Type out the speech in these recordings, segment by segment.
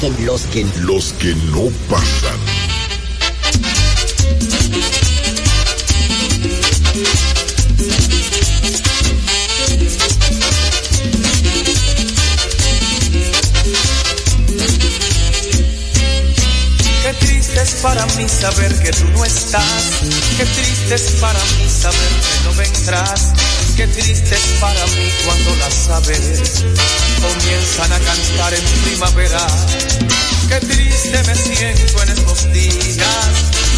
los que los que no pasan. Para mí saber que tú no estás. Qué triste es para mí saber que no vendrás. Qué triste es para mí cuando las aves comienzan a cantar en primavera. Qué triste me siento en estos días.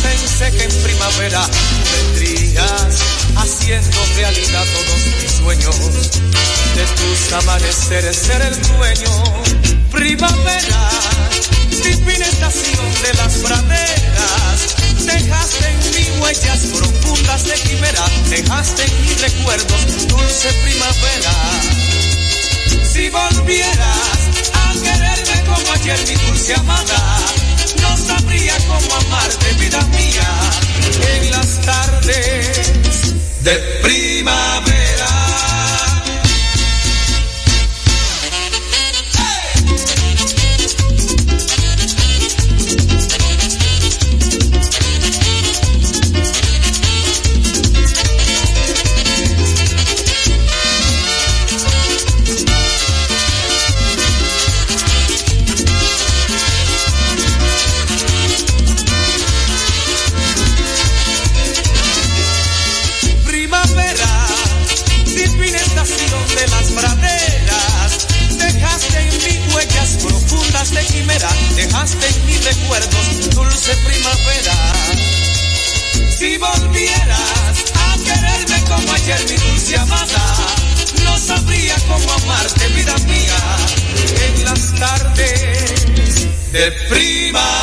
Pensé que en primavera vendrías haciendo realidad todos mis sueños. De tus amaneceres ser el dueño. Primavera, divina de las praderas. Dejaste en mí huellas profundas de quimera. Dejaste en mis recuerdos dulce primavera. Si volvieras a quererme como ayer mi dulce amada, no sabría cómo amarte, vida mía, en las tardes de. Primavera, de primavera.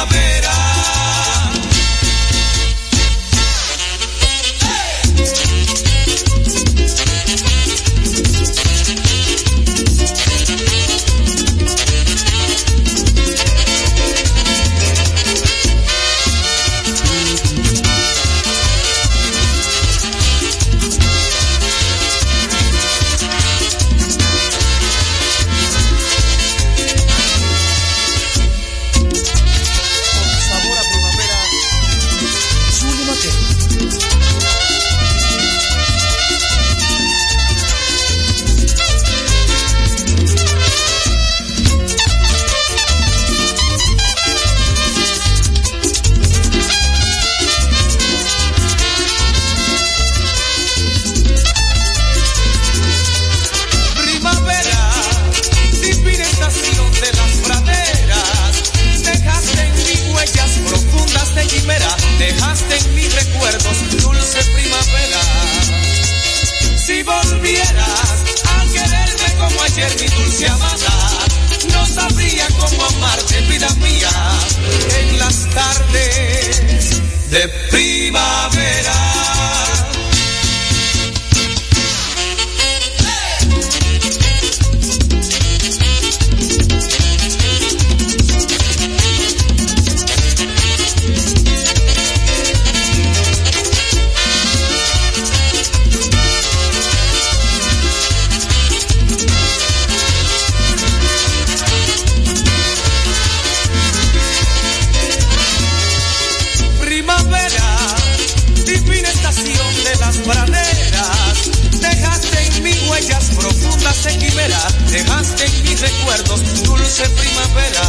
Quimera. Dejaste en mis recuerdos dulce primavera.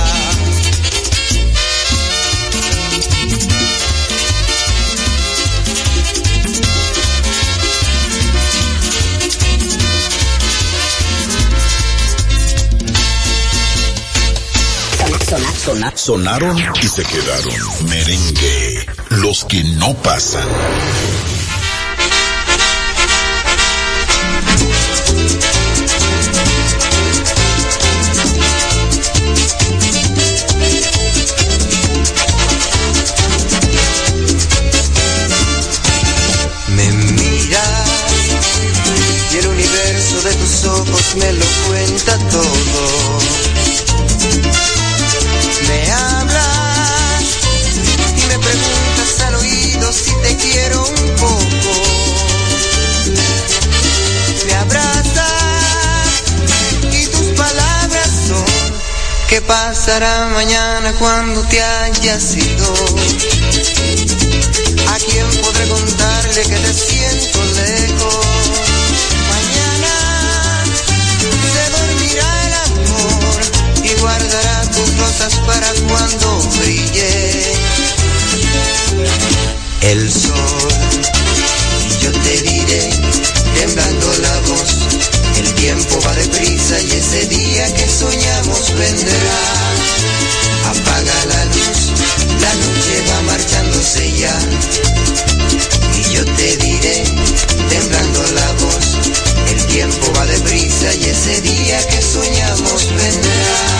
Sona- sona- Sonaron y se quedaron. Merengue. Los que no pasan. pasará mañana cuando te hayas ido? ¿A quién podré contarle que te siento lejos? Mañana se dormirá el amor y guardará tus rosas para cuando brille el sol. sorprenderá. Apaga la luz, la noche va marchándose ya. Y yo te diré, temblando la voz, el tiempo va deprisa y ese día que soñamos vendrá.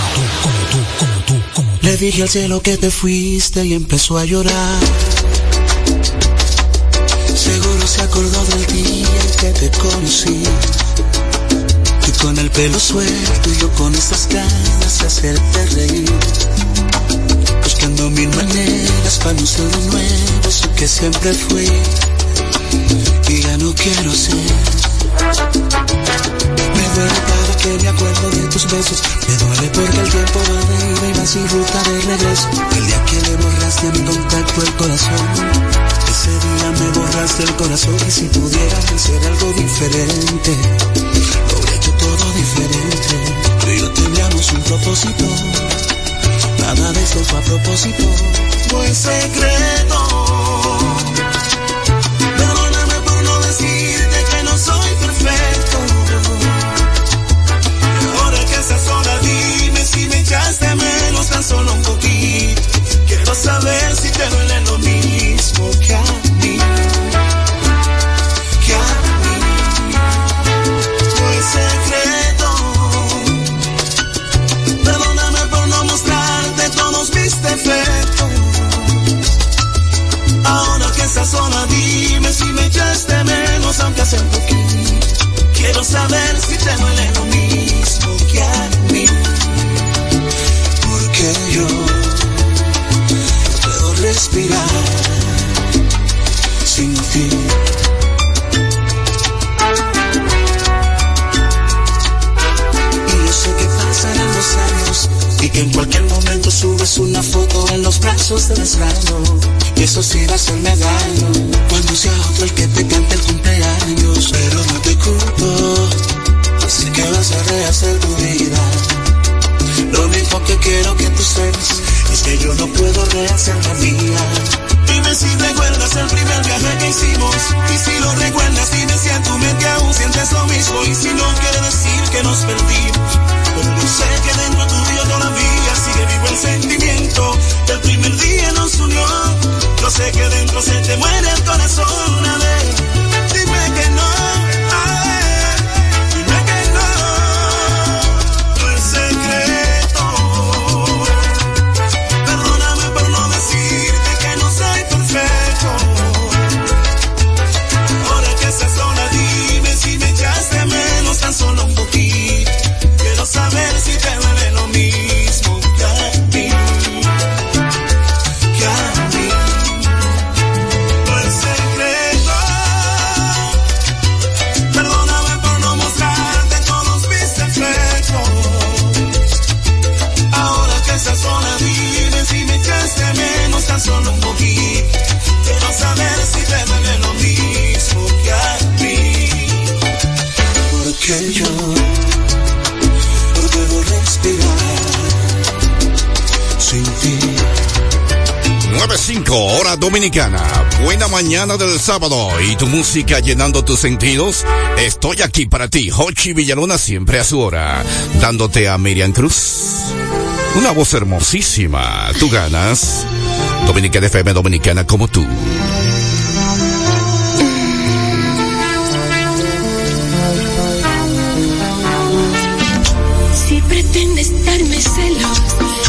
Le dije al cielo que te fuiste y empezó a llorar. Seguro se acordó del día en que te conocí. y con el pelo suelto y yo con esas ganas de hacerte reír. Buscando mil maneras para no ser de nuevo eso que siempre fui. Y ya no quiero ser. Me duele que me acuerdo de tus besos. Me duele porque el tiempo va de ida y va sin ruta de regreso. El día que le borraste a mi contacto el corazón. Ese día me borraste el corazón y si pudiera hacer algo diferente, lo hubiera hecho todo diferente. Tú y yo teníamos un propósito, nada de esto fue a propósito. Fue secreto. Solo un poquito. Quiero saber si te duele lo mismo que a mí. Que a mí. Fue secreto. Perdóname por no mostrarte todos mis defectos. Ahora que estás sola, dime si me echaste menos, aunque sea un poquito. Quiero saber si te duele lo mismo que a mí. Yo puedo respirar sin ti. Y yo sé que pasarán los años y que en cualquier momento subes una foto en los brazos del extraño. Y eso sí va a hacerme daño cuando sea otro el que te cante el cumpleaños. Pero no te culpo, así que vas a rehacer tu vida. Lo único que quiero que tú sepas es que yo no puedo rehacer la mía. Dime si recuerdas el primer viaje que hicimos. Y si lo recuerdas, dime si en tu mente aún sientes lo mismo. Y si no quiere decir que nos perdimos. Yo sé que dentro tuyo todavía sigue vivo el sentimiento. del primer día nos unió. Yo sé que dentro se te muere el corazón. Sábado y tu música llenando tus sentidos. Estoy aquí para ti, Hochi Villalona, siempre a su hora, dándote a Miriam Cruz. Una voz hermosísima. Tú ganas. Dominicana FM Dominicana como tú. Si pretendes darme celos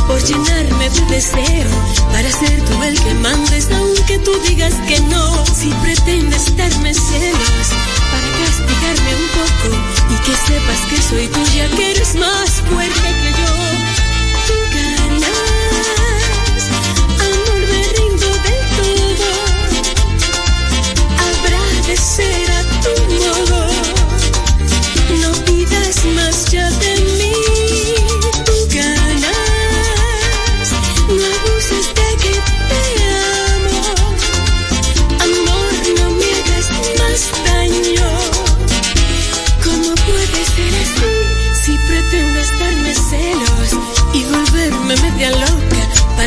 por llenarme de deseo, para ser tú el que mandes, aunque tú digas que no. Si pretendes darme celos para castigarme un poco y que sepas que soy tuya, que eres más fuerte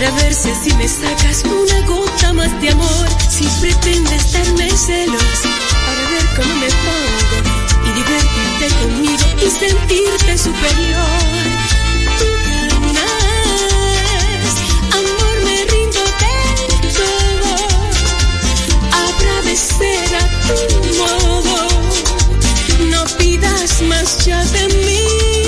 para ver si me sacas una gota más de amor? Si pretendes darme celos para ver cómo me pongo y divertirte conmigo y sentirte superior. Tú ganas, amor, me rindo del todo. Habrá de ser a tu modo. No pidas más ya de mí.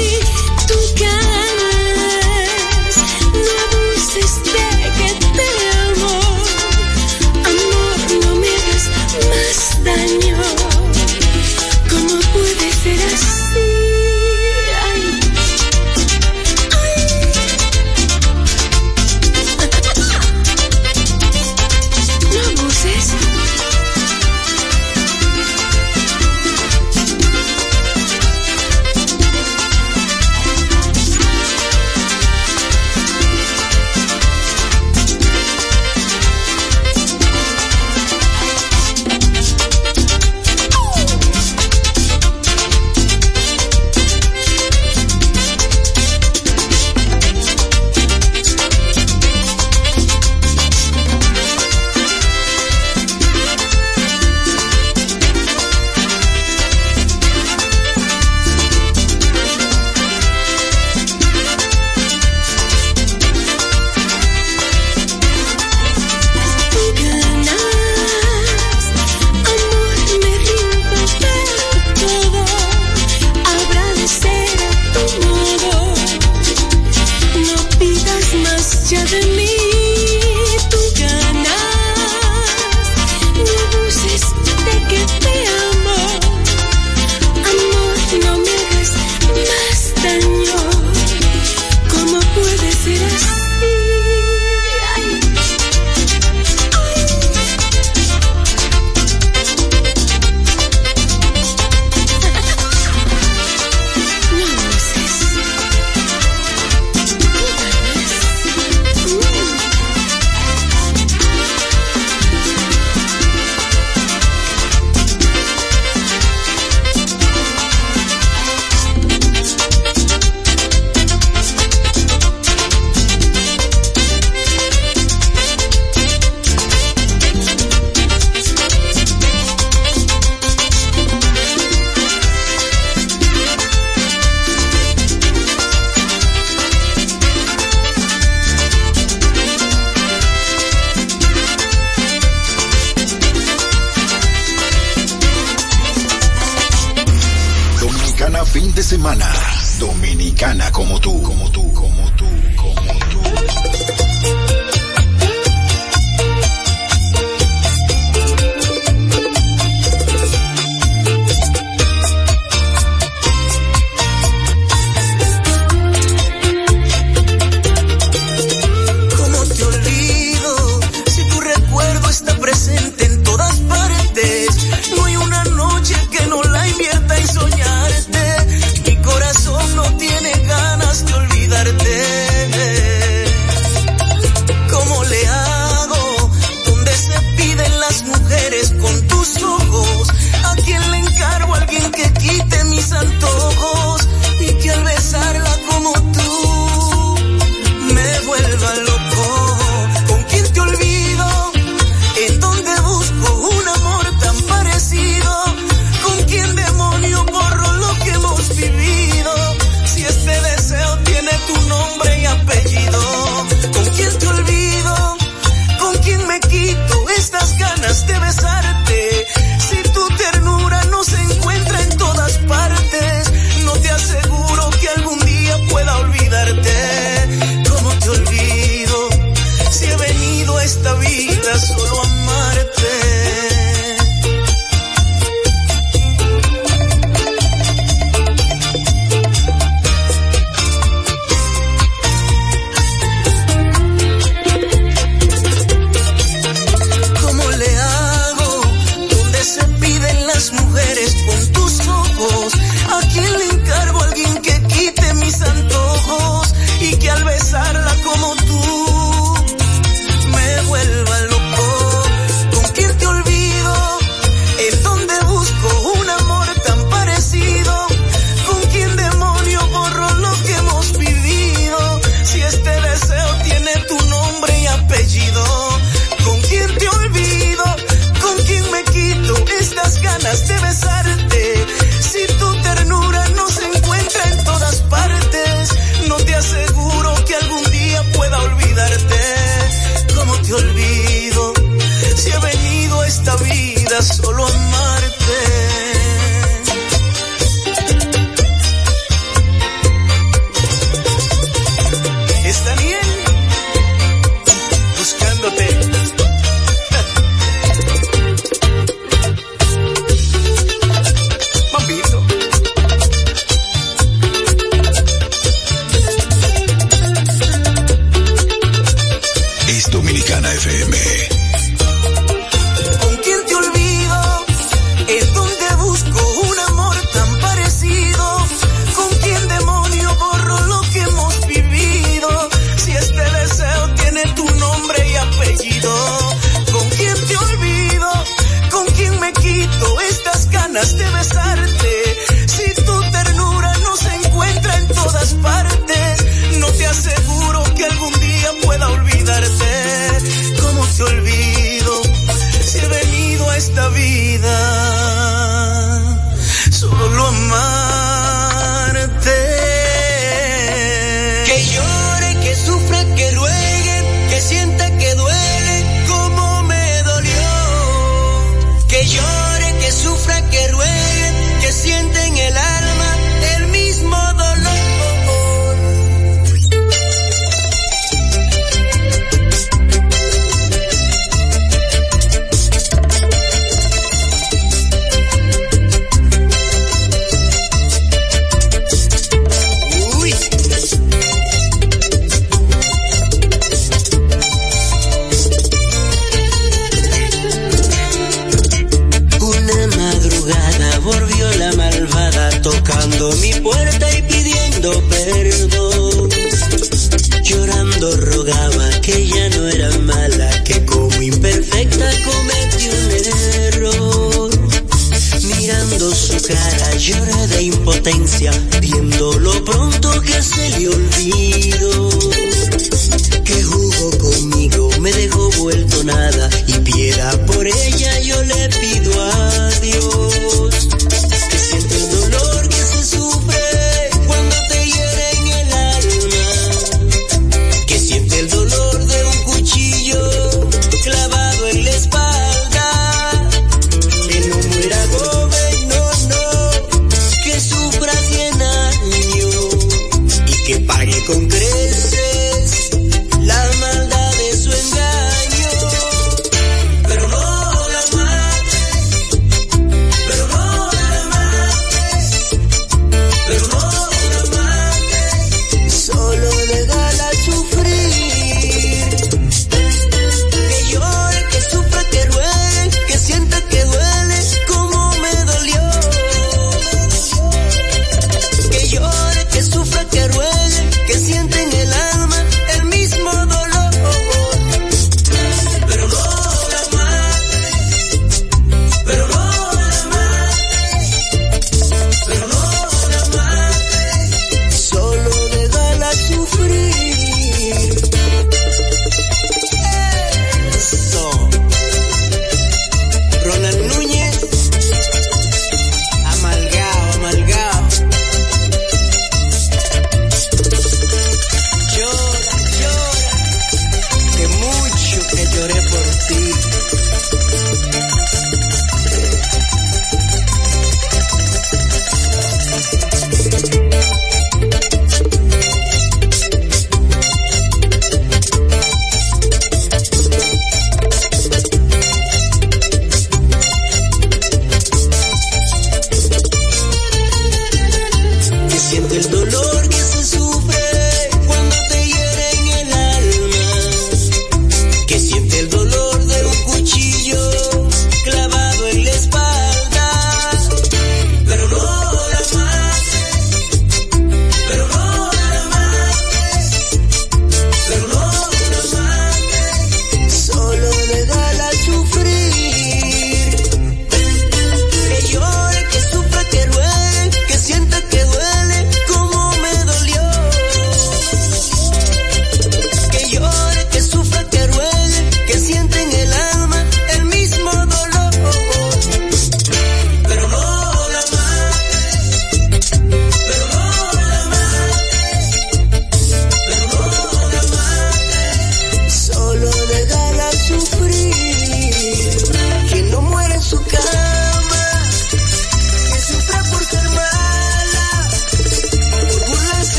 Estas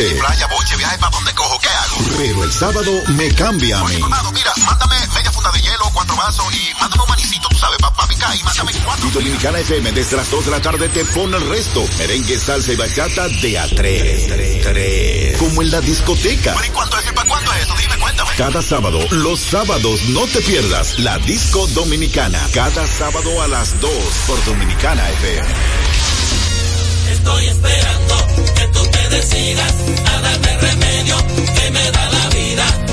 Playa, playa, boche, viaje para donde cojo, ¿qué hago? Pero el sábado me cambia a mí. Mira, mándame media funda de hielo, cuatro vasos y mándame un manicito, tú sabes, para pa picar y mándame cuatro. Y Dominicana FM, desde las 2 de la tarde te pone el resto. Merengue, salsa y bachata de a 3. Como en la discoteca. ¿Y cuánto es y para cuándo es eso? Dime, cuéntame. Cada sábado, los sábados, no te pierdas la disco dominicana. Cada sábado a las 2 por Dominicana FM. Estoy esperando del SIDA, a darme remedio que me da la vida.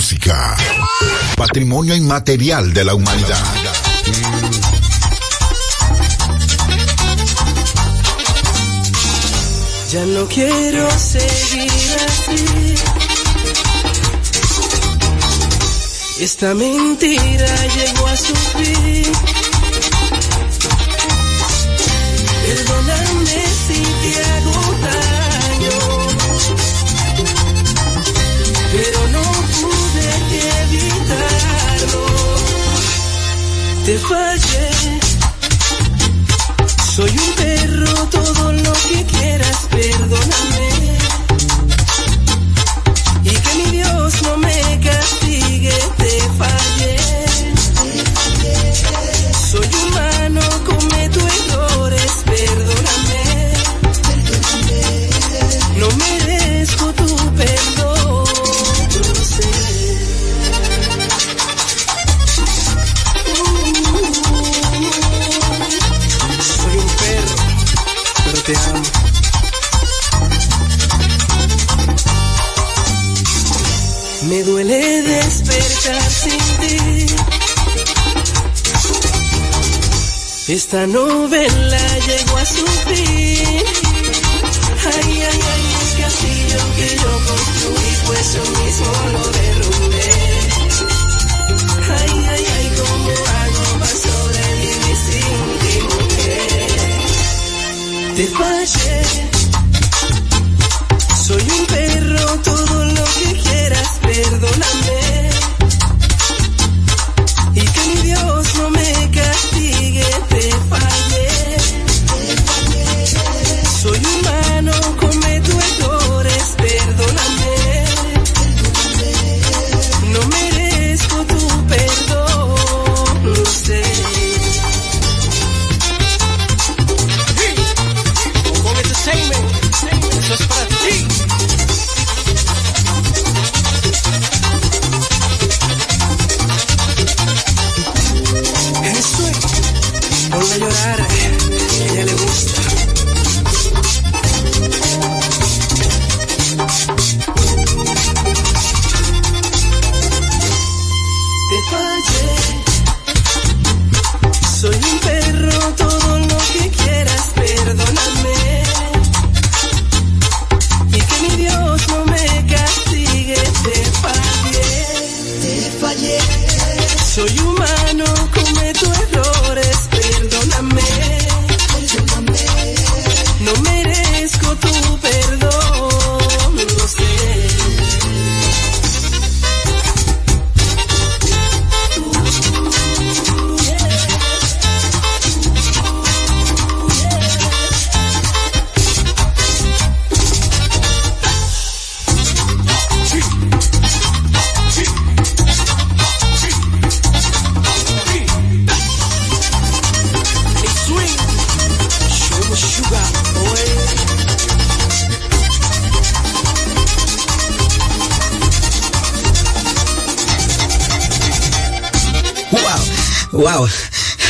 Música. Patrimonio inmaterial de la humanidad. Ya no quiero seguir así. Esta mentira llegó a su. Te fallé. Soy un perro, todo lo que quieras, perdóname. Esta novela llegó a su fin. Ay, ay, ay, el castillo que yo construí, pues yo mismo lo derrumbé. Ay, ay, ay, cómo hago para sobrevivir sin ti, mujer. Te fallé. Soy un perro,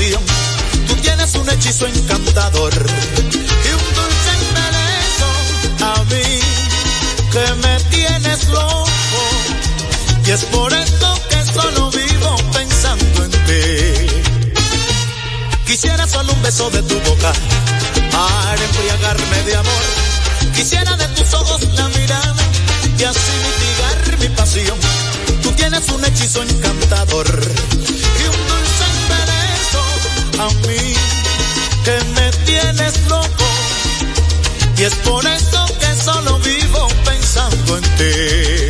Tú tienes un hechizo encantador y un dulce embeleso a mí que me tienes loco. Y es por esto que solo vivo pensando en ti. Quisiera solo un beso de tu boca para embriagarme de amor. Quisiera de tus ojos la mirada y así mitigar mi pasión. Tú tienes un hechizo encantador a mí que me tienes loco. Y es por eso que solo vivo pensando en ti.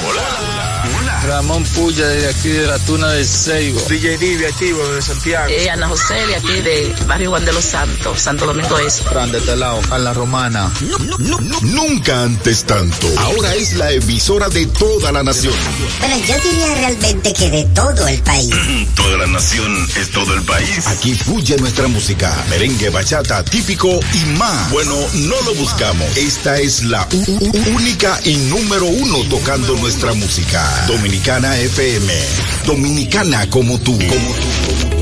Ramón Puya, de aquí de la Tuna del Seibo. DJ Divi, activo de Santiago. Eh, Ana José, de aquí de Barrio Juan de los Santos, Santo Domingo este. es Fran de Telao, a la Romana. No, no, no, nunca antes tanto. Ahora es la emisora de toda la nación. Bueno, yo diría realmente que de todo el país. toda la nación es todo el país. Aquí fluye nuestra música, merengue, bachata, típico y más. Bueno, no lo buscamos. Esta es la única y número uno tocando nuestra música. Dominicana Dominicana FM. Dominicana como tú. Como tú.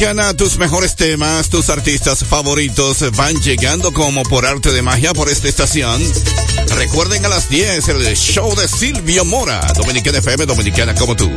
Dominicana, tus mejores temas, tus artistas favoritos van llegando como por arte de magia por esta estación. Recuerden a las 10 el show de Silvio Mora, Dominicana FM, Dominicana como tú.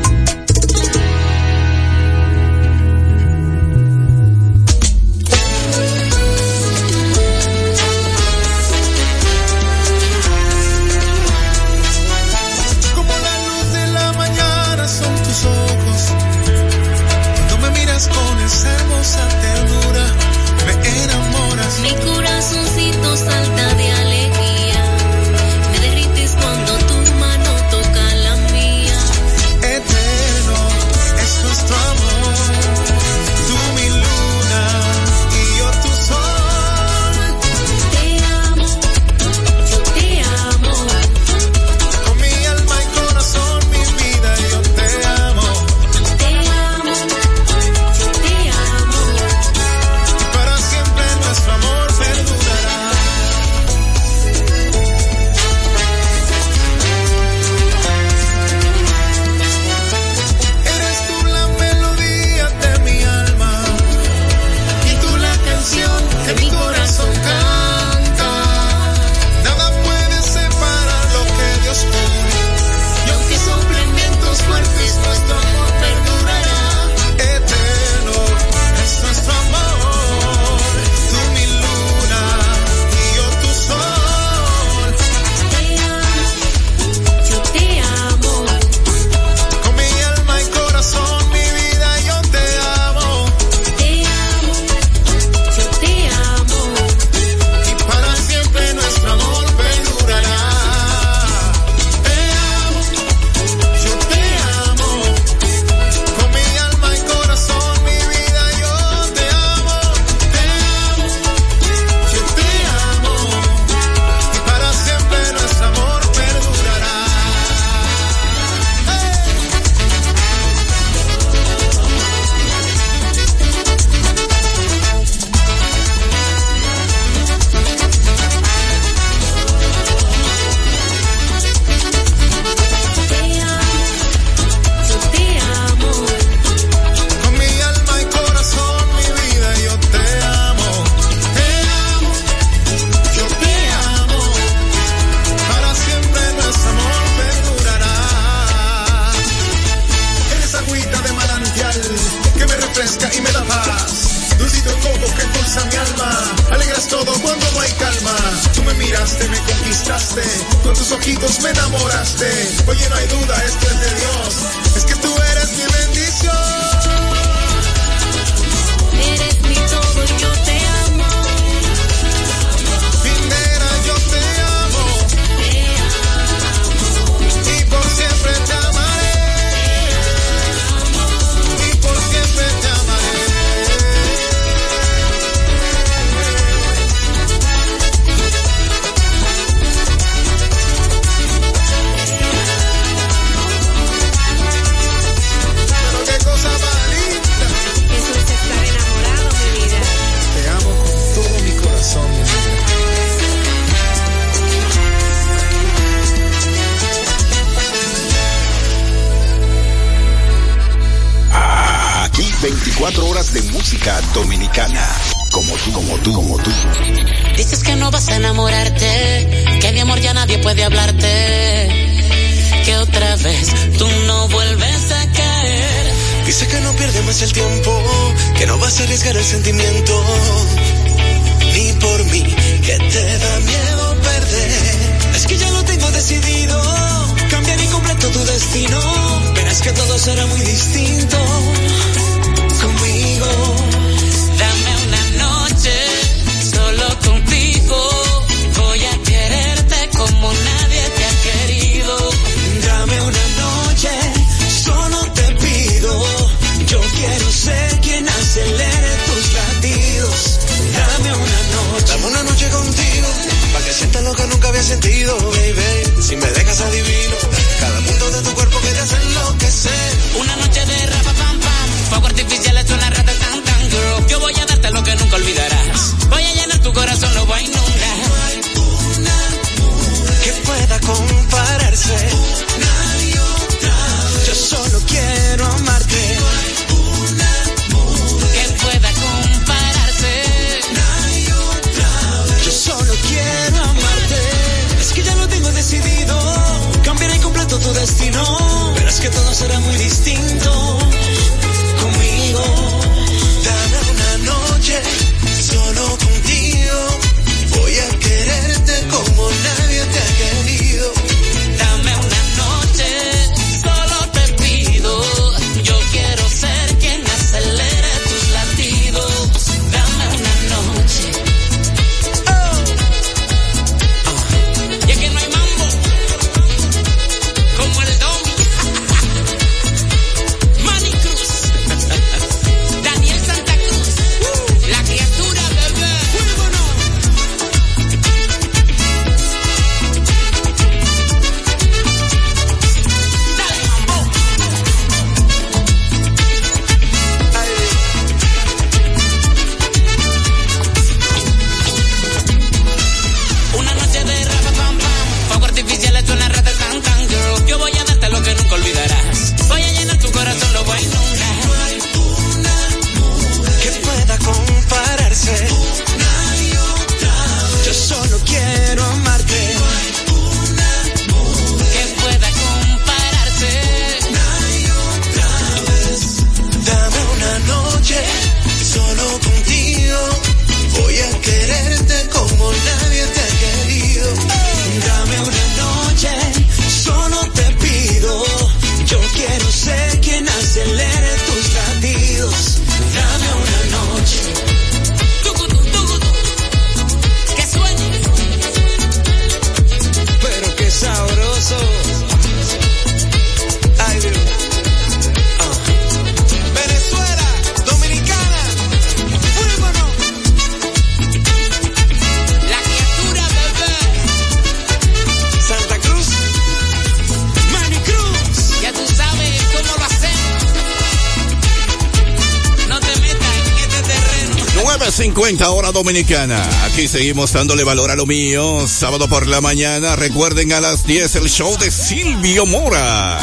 Dominicana. Aquí seguimos dándole valor a lo mío. Sábado por la mañana, recuerden a las 10 el show de Silvio Mora.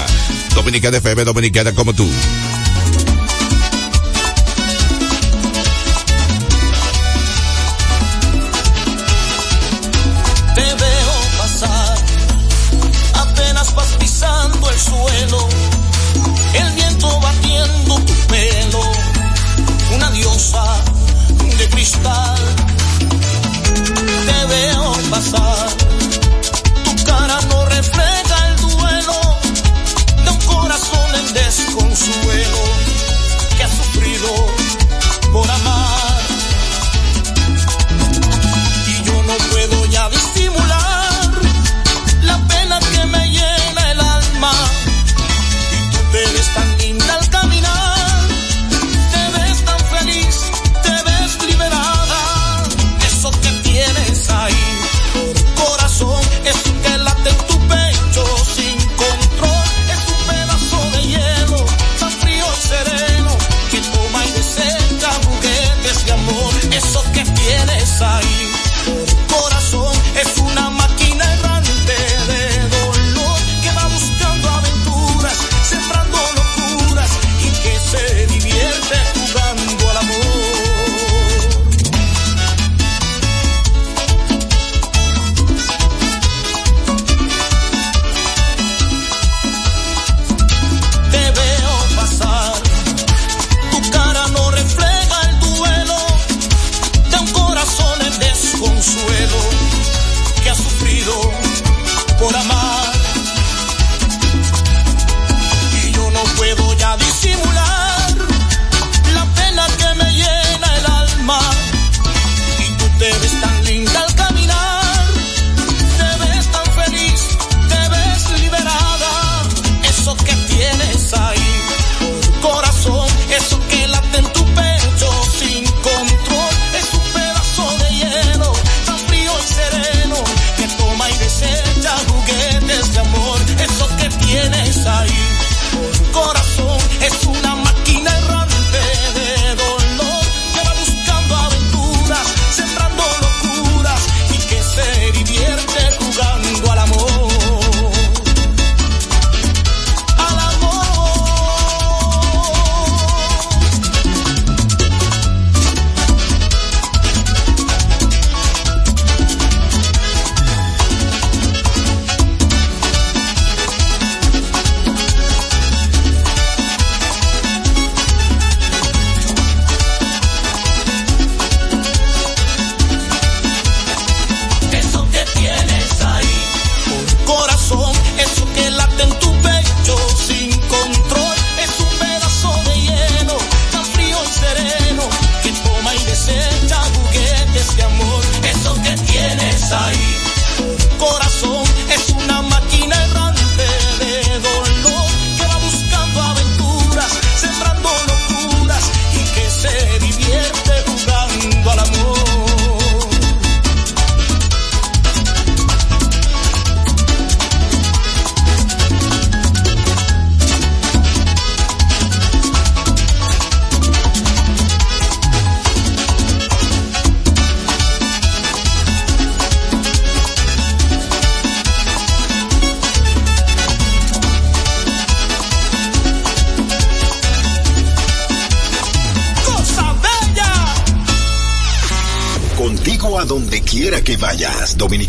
Dominicana FM, Dominicana como tú. sign.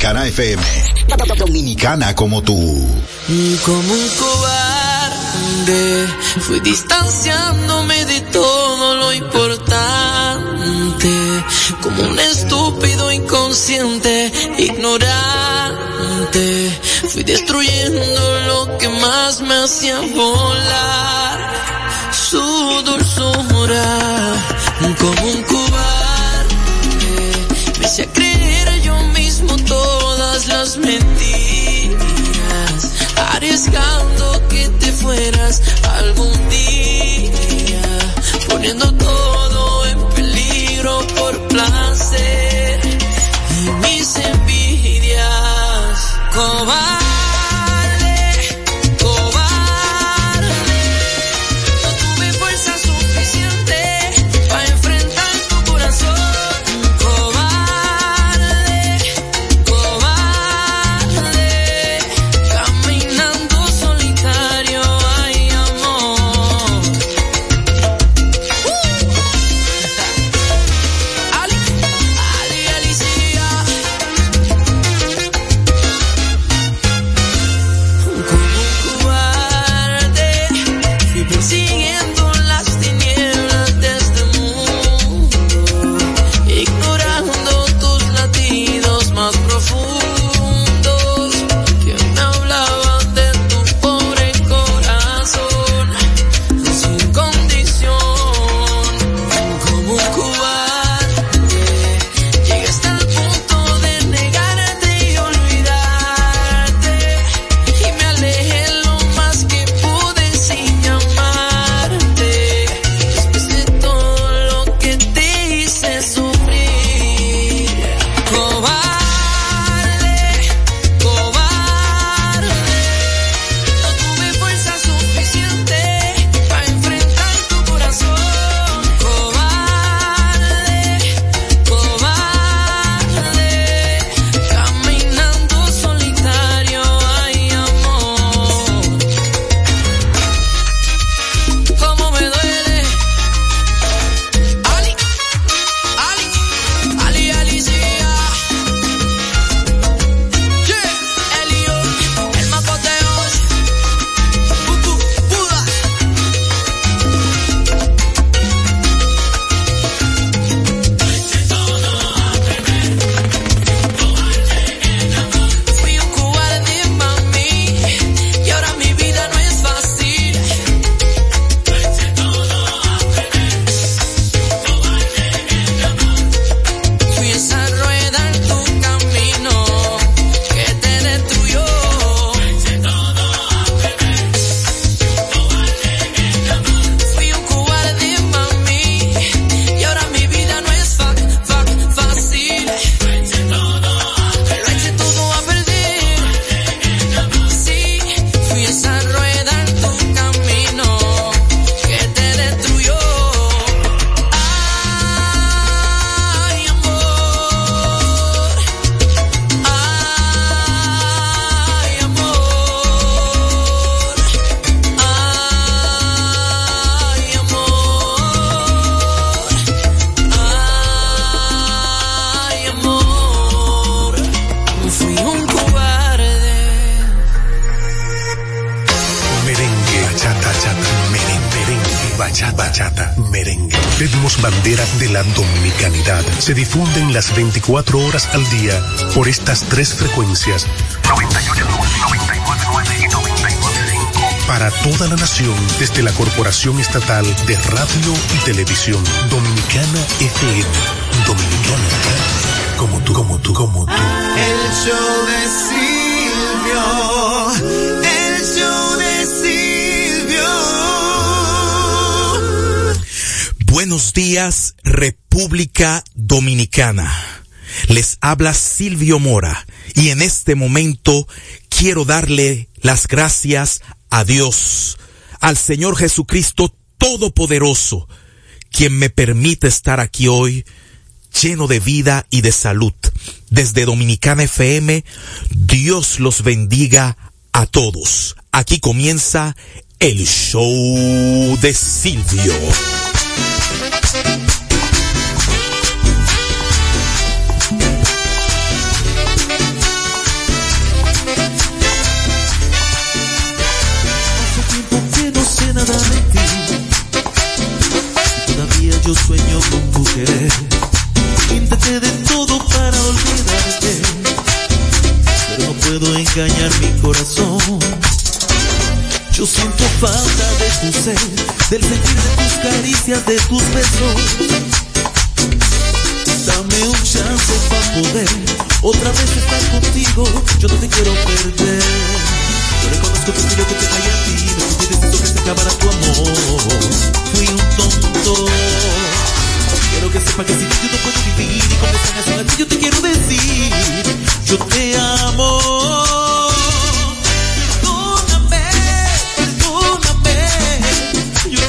Dominicana FM. Dominicana como tú. Como un cobarde, fui distanciándome de todo lo importante. Como un estúpido inconsciente, ignorante. Fui destruyendo lo que más me hacía volar. Su dulzura, como un cobarde, las mentiras, arriesgando que te fueras algún día, poniendo todo en peligro por placer. Y mis envidias. Cobarde, se difunden las 24 horas al día por estas tres frecuencias. 98.9, y 99.5. Para toda la nación desde la Corporación Estatal de Radio y Televisión Dominicana FM. Dominicana como tú, como tú, como tú. El show de Silvio. El show de Silvio. Buenos días, República Dominicana. Les habla Silvio Mora y en este momento quiero darle las gracias a Dios, al Señor Jesucristo Todopoderoso, quien me permite estar aquí hoy lleno de vida y de salud. Desde Dominicana FM, Dios los bendiga a todos. Aquí comienza el show de Silvio. Engañar mi corazón. Yo siento falta de tu ser, del sentir de tus caricias, de tus besos. Dame un chance para poder otra vez estar contigo. Yo no te quiero perder. Yo reconozco que fui yo que te fallé a ti. Fui diciendo que se acabara tu amor. Fui un tonto. Quiero que sepa que sin ti yo no puedo vivir. Y como esta canción a yo te quiero decir. Yo te amo. Perdóname, perdóname. Yo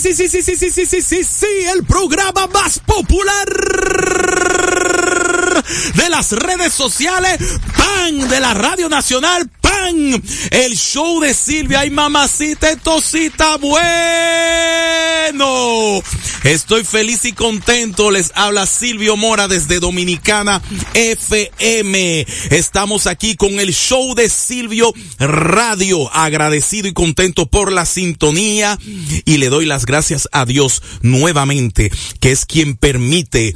Sí, sí, sí, sí, sí, sí, sí, sí, sí, el programa más popular de las redes sociales, pan de la Radio Nacional, pan, el show de Silvia y mamacita, tosita, bueno. Estoy feliz y contento, les habla Silvio Mora desde Dominicana FM. Estamos aquí con el show de Silvio Radio, agradecido y contento por la sintonía. Y le doy las gracias a Dios nuevamente, que es quien permite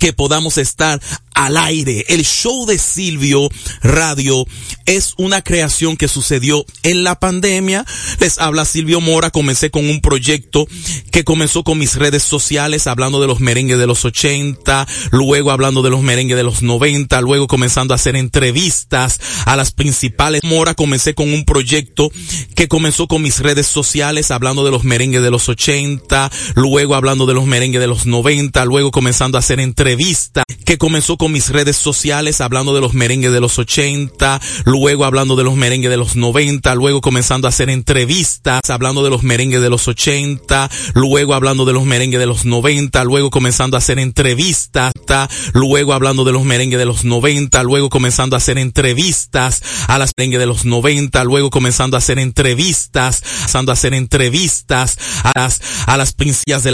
que podamos estar al aire. El show de Silvio Radio es una creación que sucedió en la pandemia. Les habla Silvio Mora. Comencé con un proyecto que comenzó con mis redes sociales hablando de los merengues de los 80, luego hablando de los merengues de los 90, luego comenzando a hacer entrevistas a las principales. Mora comencé con un proyecto que comenzó con mis redes sociales hablando de los merengues de los 80, luego hablando de los merengues de los 90, luego comenzando a hacer entrevistas que comenzó con mis redes sociales hablando de los merengues de los 80, luego hablando de los merengues de los 90, luego comenzando a hacer entrevistas hablando de los merengues de los 80, luego hablando de los merengues de los 90, luego comenzando a hacer entrevistas, luego hablando de los merengues de los 90, luego comenzando a hacer entrevistas a las merengues de los 90, luego comenzando a hacer entrevistas, comenzando a hacer entrevistas a las, a las princesas de la